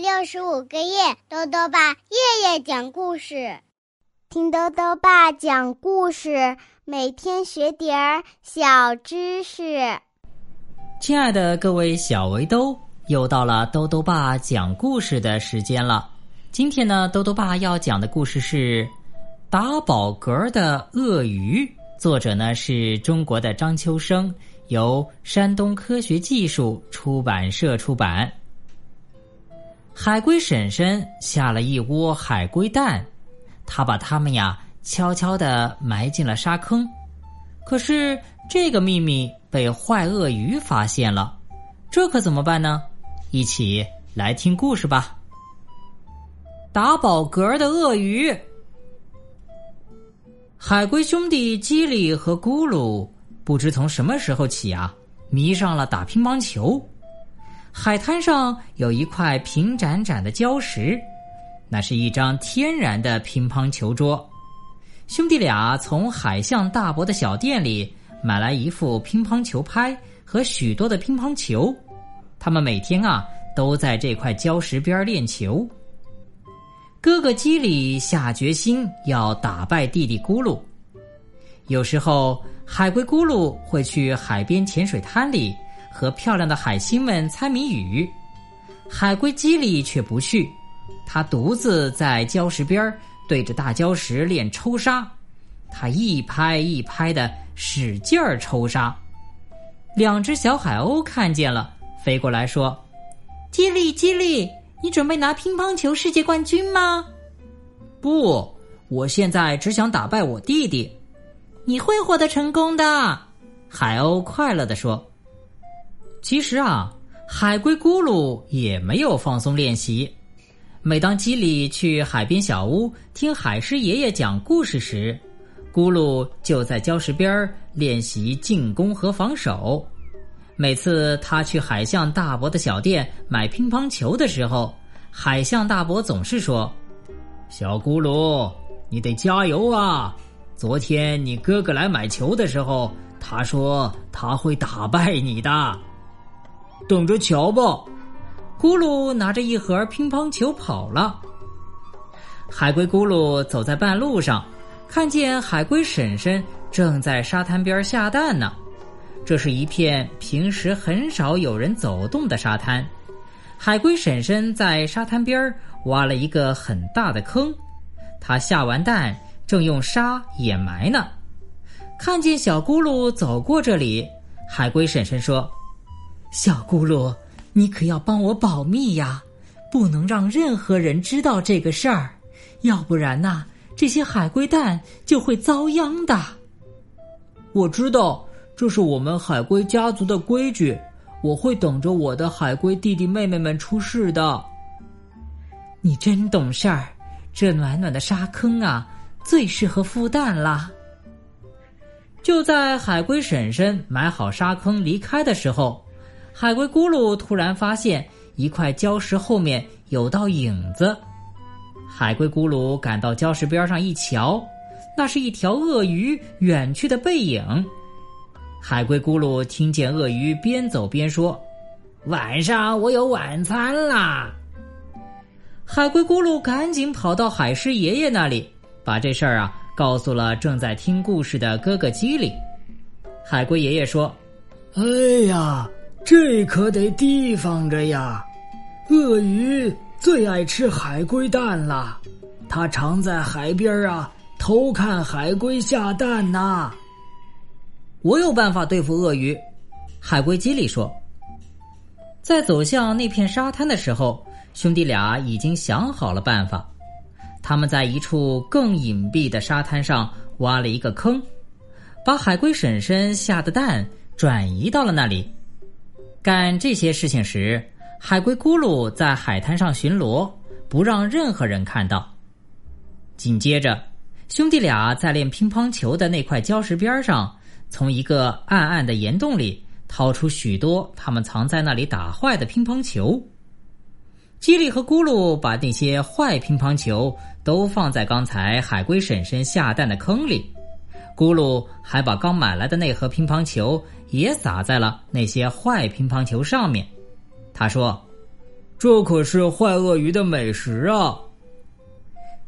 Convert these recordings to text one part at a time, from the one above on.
六十五个夜，豆豆爸夜夜讲故事，听豆豆爸讲故事，每天学点儿小知识。亲爱的各位小围兜，又到了豆豆爸讲故事的时间了。今天呢，豆豆爸要讲的故事是《打饱嗝的鳄鱼》，作者呢是中国的张秋生，由山东科学技术出版社出版。海龟婶婶下了一窝海龟蛋，她把它们呀悄悄地埋进了沙坑。可是这个秘密被坏鳄鱼发现了，这可怎么办呢？一起来听故事吧。打饱嗝的鳄鱼，海龟兄弟基里和咕噜不知从什么时候起啊，迷上了打乒乓球。海滩上有一块平展展的礁石，那是一张天然的乒乓球桌。兄弟俩从海象大伯的小店里买来一副乒乓球拍和许多的乒乓球，他们每天啊都在这块礁石边练球。哥哥基里下决心要打败弟弟咕噜。有时候，海龟咕噜会去海边浅水滩里。和漂亮的海星们猜谜语，海龟基里却不去，他独自在礁石边对着大礁石练抽沙，他一拍一拍的使劲儿抽沙。两只小海鸥看见了，飞过来说：“基里，基里，你准备拿乒乓球世界冠军吗？”“不，我现在只想打败我弟弟。”“你会获得成功的。”海鸥快乐地说。其实啊，海龟咕噜也没有放松练习。每当基里去海边小屋听海狮爷爷讲故事时，咕噜就在礁石边练习进攻和防守。每次他去海象大伯的小店买乒乓球的时候，海象大伯总是说：“小咕噜，你得加油啊！昨天你哥哥来买球的时候，他说他会打败你的。”等着瞧吧！咕噜拿着一盒乒乓球跑了。海龟咕噜走在半路上，看见海龟婶婶正在沙滩边下蛋呢。这是一片平时很少有人走动的沙滩。海龟婶婶在沙滩边挖了一个很大的坑，她下完蛋正用沙掩埋呢。看见小咕噜走过这里，海龟婶婶说。小咕噜，你可要帮我保密呀，不能让任何人知道这个事儿，要不然呐，这些海龟蛋就会遭殃的。我知道，这是我们海龟家族的规矩，我会等着我的海龟弟弟妹妹们出世的。你真懂事儿，这暖暖的沙坑啊，最适合孵蛋了。就在海龟婶婶埋好沙坑离开的时候。海龟咕噜突然发现一块礁石后面有道影子，海龟咕噜赶到礁石边上一瞧，那是一条鳄鱼远去的背影。海龟咕噜听见鳄鱼边走边说：“晚上我有晚餐啦！”海龟咕噜赶紧跑到海狮爷爷那里，把这事儿啊告诉了正在听故事的哥哥基里。海龟爷爷说：“哎呀！”这可得提防着呀！鳄鱼最爱吃海龟蛋了，它常在海边啊偷看海龟下蛋呐。我有办法对付鳄鱼，海龟基里说。在走向那片沙滩的时候，兄弟俩已经想好了办法。他们在一处更隐蔽的沙滩上挖了一个坑，把海龟婶婶下的蛋转移到了那里。干这些事情时，海龟咕噜在海滩上巡逻，不让任何人看到。紧接着，兄弟俩在练乒乓球的那块礁石边上，从一个暗暗的岩洞里掏出许多他们藏在那里打坏的乒乓球。基里和咕噜把那些坏乒乓球都放在刚才海龟婶婶下蛋的坑里。咕噜还把刚买来的那盒乒乓球也撒在了那些坏乒乓球上面。他说：“这可是坏鳄鱼的美食啊！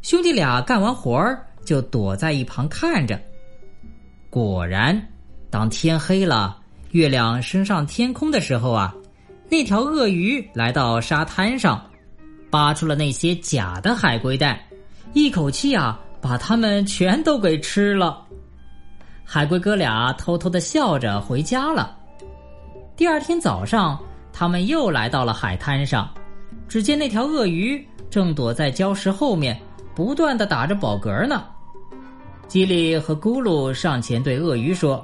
兄弟俩干完活儿就躲在一旁看着。果然，当天黑了，月亮升上天空的时候啊，那条鳄鱼来到沙滩上，扒出了那些假的海龟蛋，一口气啊把它们全都给吃了。海龟哥俩偷偷的笑着回家了。第二天早上，他们又来到了海滩上，只见那条鳄鱼正躲在礁石后面，不断的打着饱嗝呢。基里和咕噜上前对鳄鱼说：“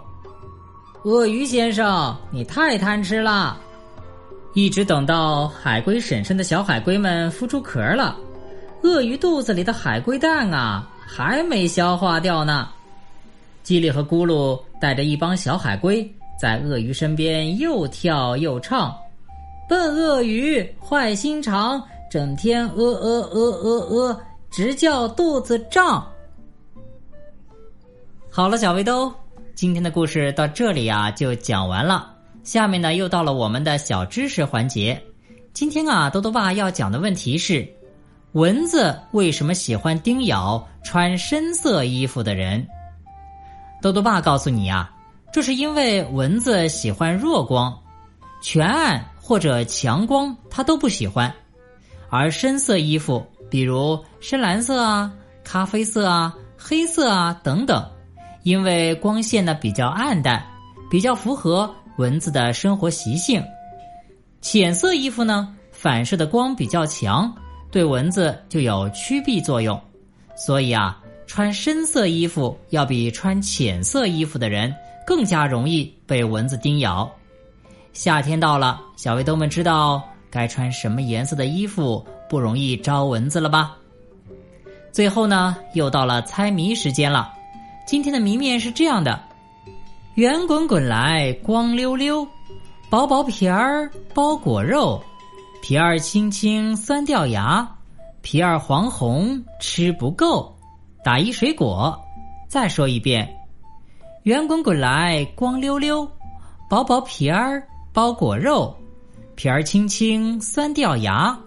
鳄鱼先生，你太贪吃了！一直等到海龟婶婶的小海龟们孵出壳了，鳄鱼肚子里的海龟蛋啊，还没消化掉呢。”基里和咕噜带着一帮小海龟。在鳄鱼身边又跳又唱，笨鳄鱼坏心肠，整天呃呃呃呃呃，直叫肚子胀。好了，小围兜，今天的故事到这里啊就讲完了。下面呢又到了我们的小知识环节。今天啊，豆豆爸要讲的问题是：蚊子为什么喜欢叮咬穿深色衣服的人？豆豆爸告诉你啊。这是因为蚊子喜欢弱光，全暗或者强光它都不喜欢，而深色衣服，比如深蓝色啊、咖啡色啊、黑色啊等等，因为光线呢比较暗淡，比较符合蚊子的生活习性。浅色衣服呢，反射的光比较强，对蚊子就有驱避作用，所以啊，穿深色衣服要比穿浅色衣服的人。更加容易被蚊子叮咬。夏天到了，小围兜们知道该穿什么颜色的衣服不容易招蚊子了吧？最后呢，又到了猜谜时间了。今天的谜面是这样的：圆滚滚来，光溜溜，薄薄皮儿包裹肉，皮儿青青酸掉牙，皮儿黄红吃不够，打一水果。再说一遍。圆滚滚来，光溜溜，薄薄皮儿包果肉，皮儿轻轻酸掉牙，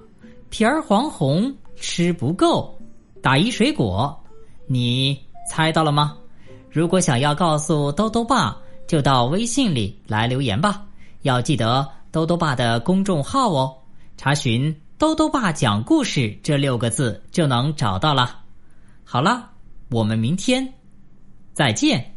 皮儿黄红吃不够，打一水果，你猜到了吗？如果想要告诉兜兜爸，就到微信里来留言吧。要记得兜兜爸的公众号哦，查询“兜兜爸讲故事”这六个字就能找到了。好了，我们明天再见。